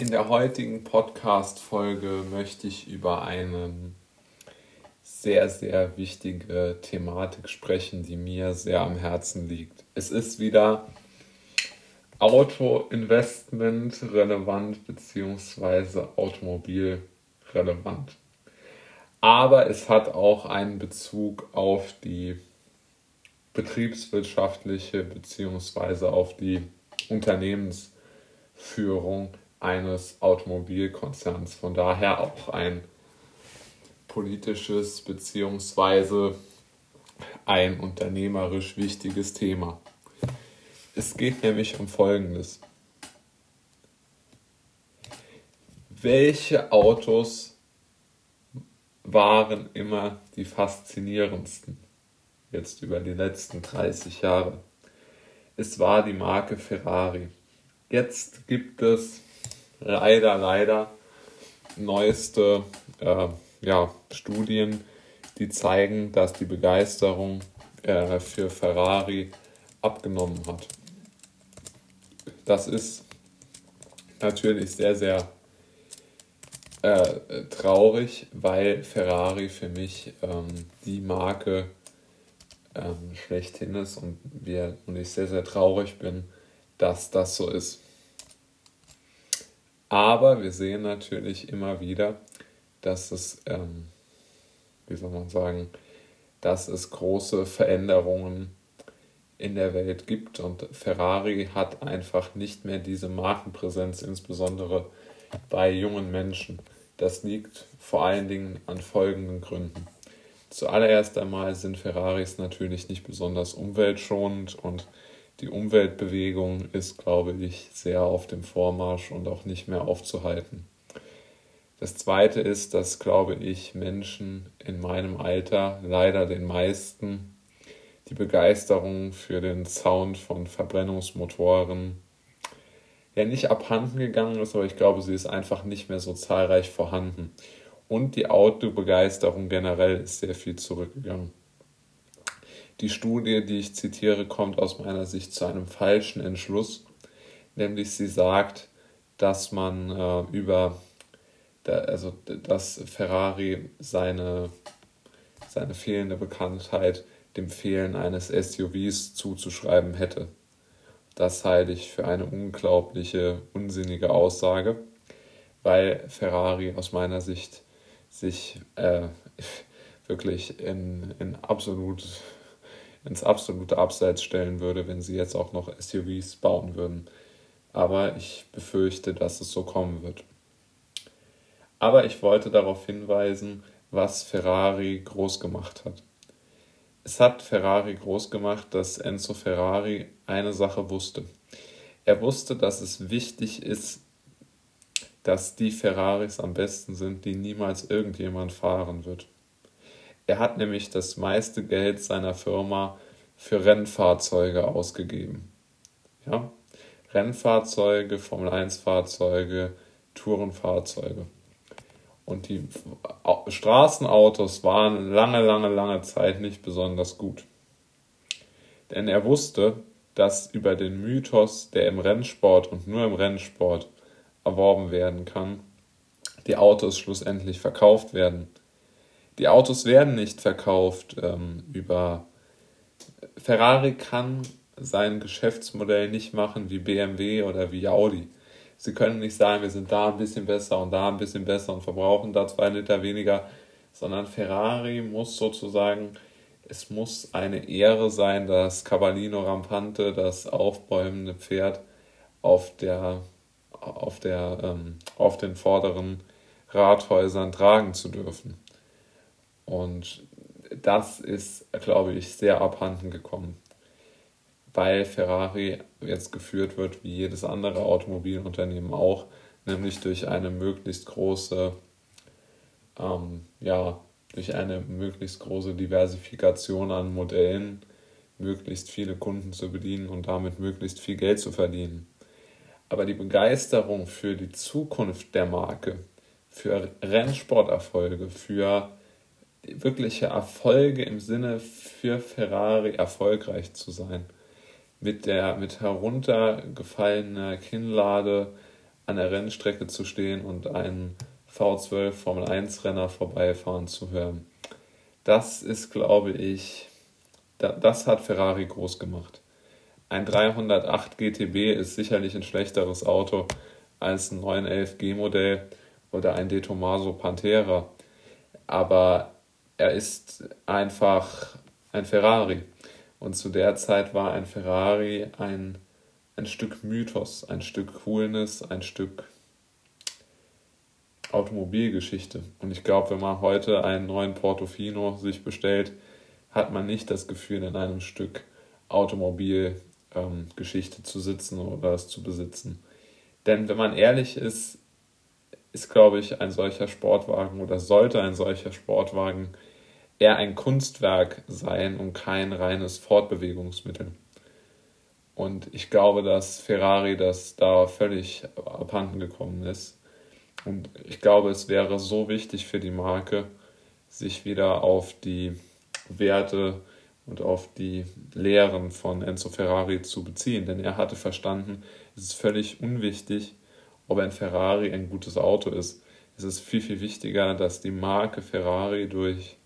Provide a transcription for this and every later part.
In der heutigen Podcast-Folge möchte ich über eine sehr, sehr wichtige Thematik sprechen, die mir sehr am Herzen liegt. Es ist wieder Auto-Investment relevant bzw. Automobil relevant. Aber es hat auch einen Bezug auf die betriebswirtschaftliche bzw. auf die Unternehmensführung eines Automobilkonzerns. Von daher auch ein politisches bzw. ein unternehmerisch wichtiges Thema. Es geht nämlich um Folgendes. Welche Autos waren immer die faszinierendsten? Jetzt über die letzten 30 Jahre. Es war die Marke Ferrari. Jetzt gibt es leider, leider neueste äh, ja, Studien, die zeigen, dass die Begeisterung äh, für Ferrari abgenommen hat. Das ist natürlich sehr, sehr äh, traurig, weil Ferrari für mich ähm, die Marke ähm, schlechthin ist und, wir, und ich sehr, sehr traurig bin, dass das so ist. Aber wir sehen natürlich immer wieder, dass es, ähm, wie soll man sagen, dass es große Veränderungen in der Welt gibt und Ferrari hat einfach nicht mehr diese Markenpräsenz, insbesondere bei jungen Menschen. Das liegt vor allen Dingen an folgenden Gründen. Zuallererst einmal sind Ferraris natürlich nicht besonders umweltschonend und die Umweltbewegung ist, glaube ich, sehr auf dem Vormarsch und auch nicht mehr aufzuhalten. Das Zweite ist, dass, glaube ich, Menschen in meinem Alter, leider den meisten, die Begeisterung für den Sound von Verbrennungsmotoren ja nicht abhanden gegangen ist, aber ich glaube, sie ist einfach nicht mehr so zahlreich vorhanden. Und die Autobegeisterung generell ist sehr viel zurückgegangen. Die Studie, die ich zitiere, kommt aus meiner Sicht zu einem falschen Entschluss, nämlich sie sagt, dass man äh, über, da, also dass Ferrari seine, seine fehlende Bekanntheit dem Fehlen eines SUVs zuzuschreiben hätte. Das halte ich für eine unglaubliche, unsinnige Aussage, weil Ferrari aus meiner Sicht sich äh, wirklich in, in absolut ins absolute Abseits stellen würde, wenn sie jetzt auch noch SUVs bauen würden. Aber ich befürchte, dass es so kommen wird. Aber ich wollte darauf hinweisen, was Ferrari groß gemacht hat. Es hat Ferrari groß gemacht, dass Enzo Ferrari eine Sache wusste. Er wusste, dass es wichtig ist, dass die Ferraris am besten sind, die niemals irgendjemand fahren wird. Er hat nämlich das meiste Geld seiner Firma für Rennfahrzeuge ausgegeben. Ja? Rennfahrzeuge, Formel 1 Fahrzeuge, Tourenfahrzeuge. Und die Straßenautos waren lange, lange, lange Zeit nicht besonders gut. Denn er wusste, dass über den Mythos, der im Rennsport und nur im Rennsport erworben werden kann, die Autos schlussendlich verkauft werden die Autos werden nicht verkauft ähm, über. Ferrari kann sein Geschäftsmodell nicht machen wie BMW oder wie Audi. Sie können nicht sagen, wir sind da ein bisschen besser und da ein bisschen besser und verbrauchen da zwei Liter weniger, sondern Ferrari muss sozusagen, es muss eine Ehre sein, das Cavallino Rampante, das aufbäumende Pferd auf der, auf der, ähm, auf den vorderen Rathäusern tragen zu dürfen. Und das ist, glaube ich, sehr abhanden gekommen, weil Ferrari jetzt geführt wird wie jedes andere Automobilunternehmen auch, nämlich durch eine möglichst große, ähm, ja, durch eine möglichst große Diversifikation an Modellen, möglichst viele Kunden zu bedienen und damit möglichst viel Geld zu verdienen. Aber die Begeisterung für die Zukunft der Marke, für Rennsporterfolge, für wirkliche Erfolge im Sinne für Ferrari erfolgreich zu sein. Mit der mit heruntergefallener Kinnlade an der Rennstrecke zu stehen und einen V12 Formel 1 Renner vorbeifahren zu hören. Das ist, glaube ich, das hat Ferrari groß gemacht. Ein 308 GTB ist sicherlich ein schlechteres Auto als ein 911 G-Modell oder ein De Tomaso Pantera. Aber er ist einfach ein Ferrari. Und zu der Zeit war ein Ferrari ein, ein Stück Mythos, ein Stück Coolness, ein Stück Automobilgeschichte. Und ich glaube, wenn man heute einen neuen Portofino sich bestellt, hat man nicht das Gefühl, in einem Stück Automobilgeschichte ähm, zu sitzen oder es zu besitzen. Denn wenn man ehrlich ist, ist, glaube ich, ein solcher Sportwagen oder sollte ein solcher Sportwagen eher ein Kunstwerk sein und kein reines Fortbewegungsmittel. Und ich glaube, dass Ferrari das da völlig abhanden gekommen ist. Und ich glaube, es wäre so wichtig für die Marke, sich wieder auf die Werte und auf die Lehren von Enzo Ferrari zu beziehen. Denn er hatte verstanden, es ist völlig unwichtig, ob ein Ferrari ein gutes Auto ist. Es ist viel, viel wichtiger, dass die Marke Ferrari durch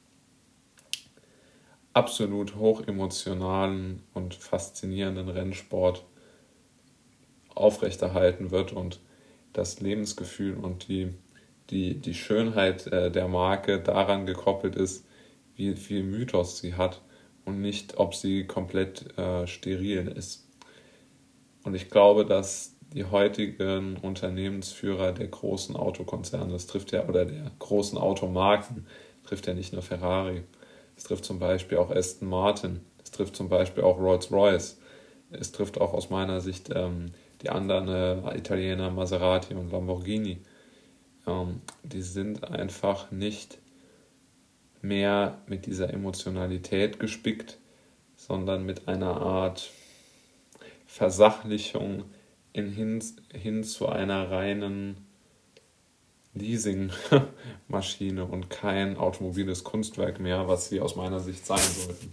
absolut hochemotionalen und faszinierenden Rennsport aufrechterhalten wird und das Lebensgefühl und die, die, die Schönheit äh, der Marke daran gekoppelt ist, wie viel Mythos sie hat und nicht, ob sie komplett äh, steril ist. Und ich glaube, dass die heutigen Unternehmensführer der großen Autokonzerne, das trifft ja, oder der großen Automarken, trifft ja nicht nur Ferrari, es trifft zum Beispiel auch Aston Martin, es trifft zum Beispiel auch Rolls-Royce, es trifft auch aus meiner Sicht ähm, die anderen äh, Italiener Maserati und Lamborghini. Ähm, die sind einfach nicht mehr mit dieser Emotionalität gespickt, sondern mit einer Art Versachlichung in hin, hin zu einer reinen Leasingmaschine und kein automobiles Kunstwerk mehr, was sie aus meiner Sicht sein sollten.